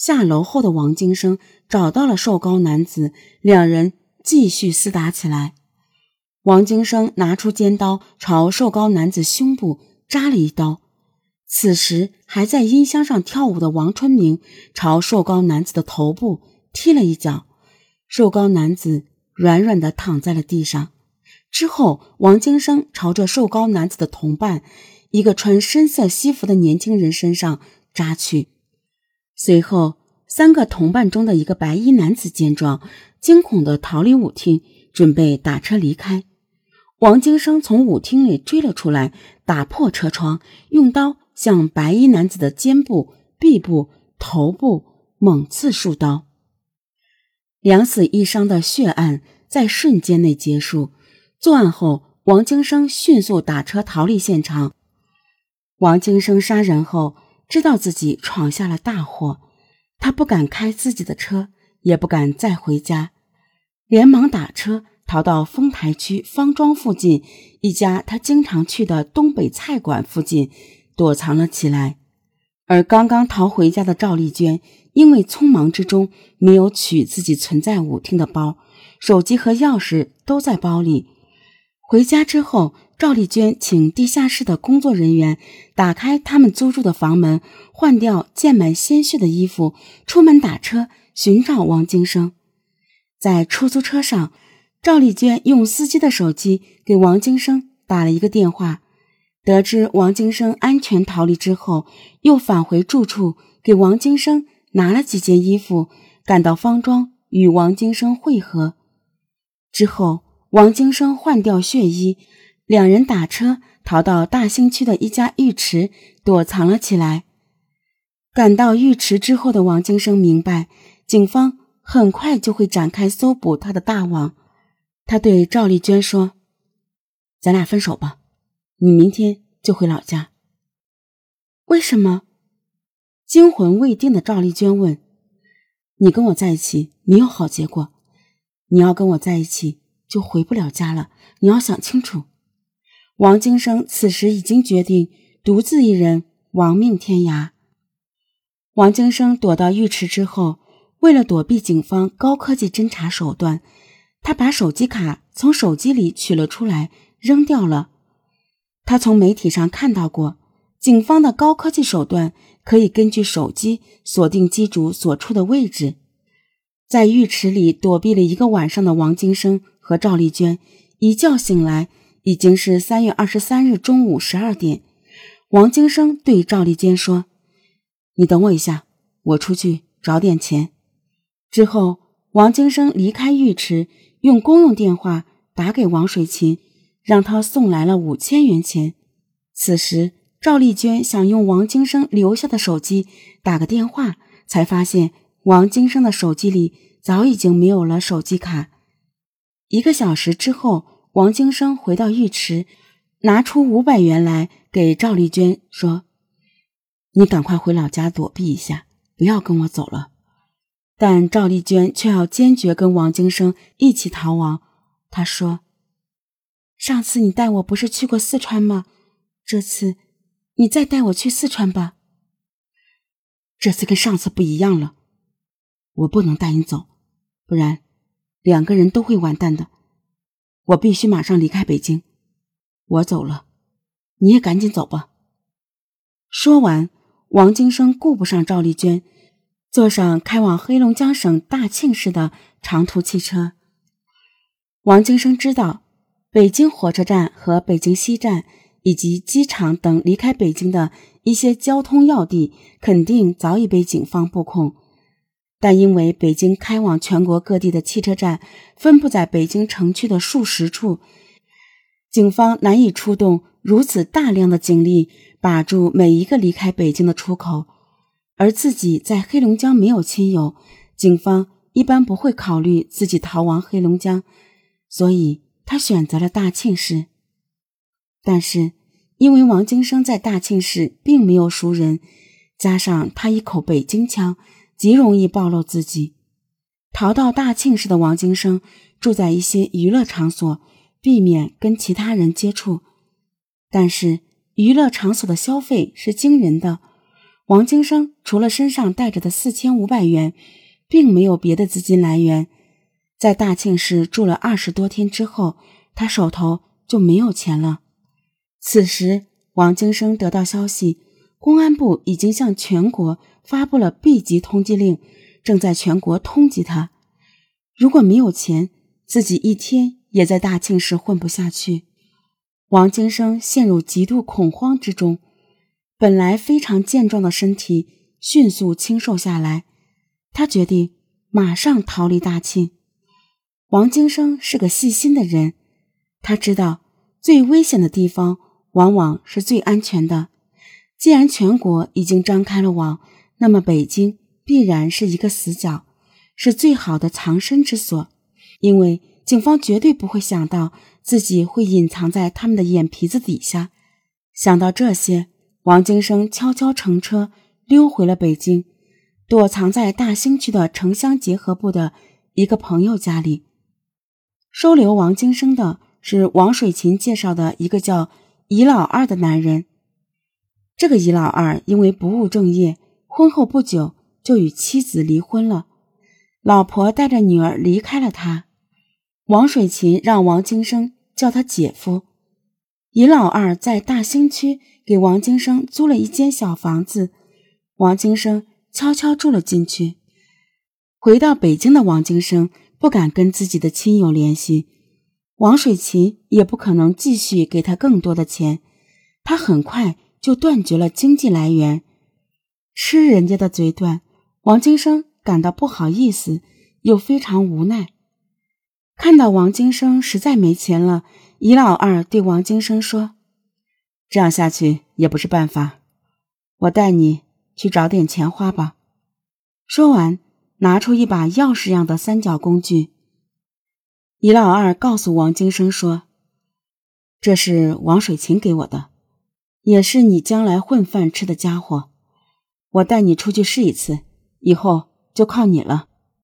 下楼后的王金生找到了瘦高男子，两人继续厮打起来。王金生拿出尖刀朝瘦高男子胸部扎了一刀。此时还在音箱上跳舞的王春明朝瘦高男子的头部踢了一脚，瘦高男子软软的躺在了地上。之后，王金生朝着瘦高男子的同伴，一个穿深色西服的年轻人身上扎去。随后，三个同伴中的一个白衣男子见状，惊恐地逃离舞厅，准备打车离开。王金生从舞厅里追了出来，打破车窗，用刀向白衣男子的肩部、臂部、头部猛刺数刀。两死一伤的血案在瞬间内结束。作案后，王金生迅速打车逃离现场。王金生杀人后。知道自己闯下了大祸，他不敢开自己的车，也不敢再回家，连忙打车逃到丰台区方庄附近一家他经常去的东北菜馆附近躲藏了起来。而刚刚逃回家的赵丽娟，因为匆忙之中没有取自己存在舞厅的包，手机和钥匙都在包里。回家之后。赵丽娟请地下室的工作人员打开他们租住的房门，换掉溅满鲜血的衣服，出门打车寻找王金生。在出租车上，赵丽娟用司机的手机给王金生打了一个电话。得知王金生安全逃离之后，又返回住处给王金生拿了几件衣服，赶到方庄与王金生会合。之后，王金生换掉血衣。两人打车逃到大兴区的一家浴池躲藏了起来。赶到浴池之后的王金生明白，警方很快就会展开搜捕他的大网。他对赵丽娟说：“咱俩分手吧，你明天就回老家。”为什么？惊魂未定的赵丽娟问：“你跟我在一起没有好结果，你要跟我在一起就回不了家了，你要想清楚。”王金生此时已经决定独自一人亡命天涯。王金生躲到浴池之后，为了躲避警方高科技侦查手段，他把手机卡从手机里取了出来，扔掉了。他从媒体上看到过，警方的高科技手段可以根据手机锁定机主所处的位置。在浴池里躲避了一个晚上的王金生和赵丽娟，一觉醒来。已经是三月二十三日中午十二点，王金生对赵丽娟说：“你等我一下，我出去找点钱。”之后，王金生离开浴池，用公用电话打给王水琴，让他送来了五千元钱。此时，赵丽娟想用王金生留下的手机打个电话，才发现王金生的手机里早已经没有了手机卡。一个小时之后。王金生回到浴池，拿出五百元来给赵丽娟说：“你赶快回老家躲避一下，不要跟我走了。”但赵丽娟却要坚决跟王金生一起逃亡。她说：“上次你带我不是去过四川吗？这次你再带我去四川吧。这次跟上次不一样了，我不能带你走，不然两个人都会完蛋的。”我必须马上离开北京，我走了，你也赶紧走吧。说完，王金生顾不上赵丽娟，坐上开往黑龙江省大庆市的长途汽车。王金生知道，北京火车站和北京西站以及机场等离开北京的一些交通要地，肯定早已被警方布控。但因为北京开往全国各地的汽车站分布在北京城区的数十处，警方难以出动如此大量的警力把住每一个离开北京的出口。而自己在黑龙江没有亲友，警方一般不会考虑自己逃亡黑龙江，所以他选择了大庆市。但是因为王金生在大庆市并没有熟人，加上他一口北京腔。极容易暴露自己。逃到大庆市的王金生住在一些娱乐场所，避免跟其他人接触。但是娱乐场所的消费是惊人的。王金生除了身上带着的四千五百元，并没有别的资金来源。在大庆市住了二十多天之后，他手头就没有钱了。此时，王金生得到消息，公安部已经向全国发布了 B 级通缉令，正在全国通缉他。如果没有钱，自己一天也在大庆市混不下去。王金生陷入极度恐慌之中。本来非常健壮的身体迅速清瘦下来，他决定马上逃离大庆。王金生是个细心的人，他知道最危险的地方往往是最安全的。既然全国已经张开了网，那么北京必然是一个死角，是最好的藏身之所。因为警方绝对不会想到自己会隐藏在他们的眼皮子底下。想到这些。王金生悄悄乘车溜回了北京，躲藏在大兴区的城乡结合部的一个朋友家里。收留王金生的是王水琴介绍的一个叫尹老二的男人。这个尹老二因为不务正业，婚后不久就与妻子离婚了，老婆带着女儿离开了他。王水琴让王金生叫他姐夫。尹老二在大兴区给王金生租了一间小房子，王金生悄悄住了进去。回到北京的王金生不敢跟自己的亲友联系，王水琴也不可能继续给他更多的钱，他很快就断绝了经济来源。吃人家的嘴短，王金生感到不好意思，又非常无奈。看到王金生实在没钱了。尹老二对王金生说：“这样下去也不是办法，我带你去找点钱花吧。”说完，拿出一把钥匙样的三角工具。尹老二告诉王金生说：“这是王水琴给我的，也是你将来混饭吃的家伙。我带你出去试一次，以后就靠你了。”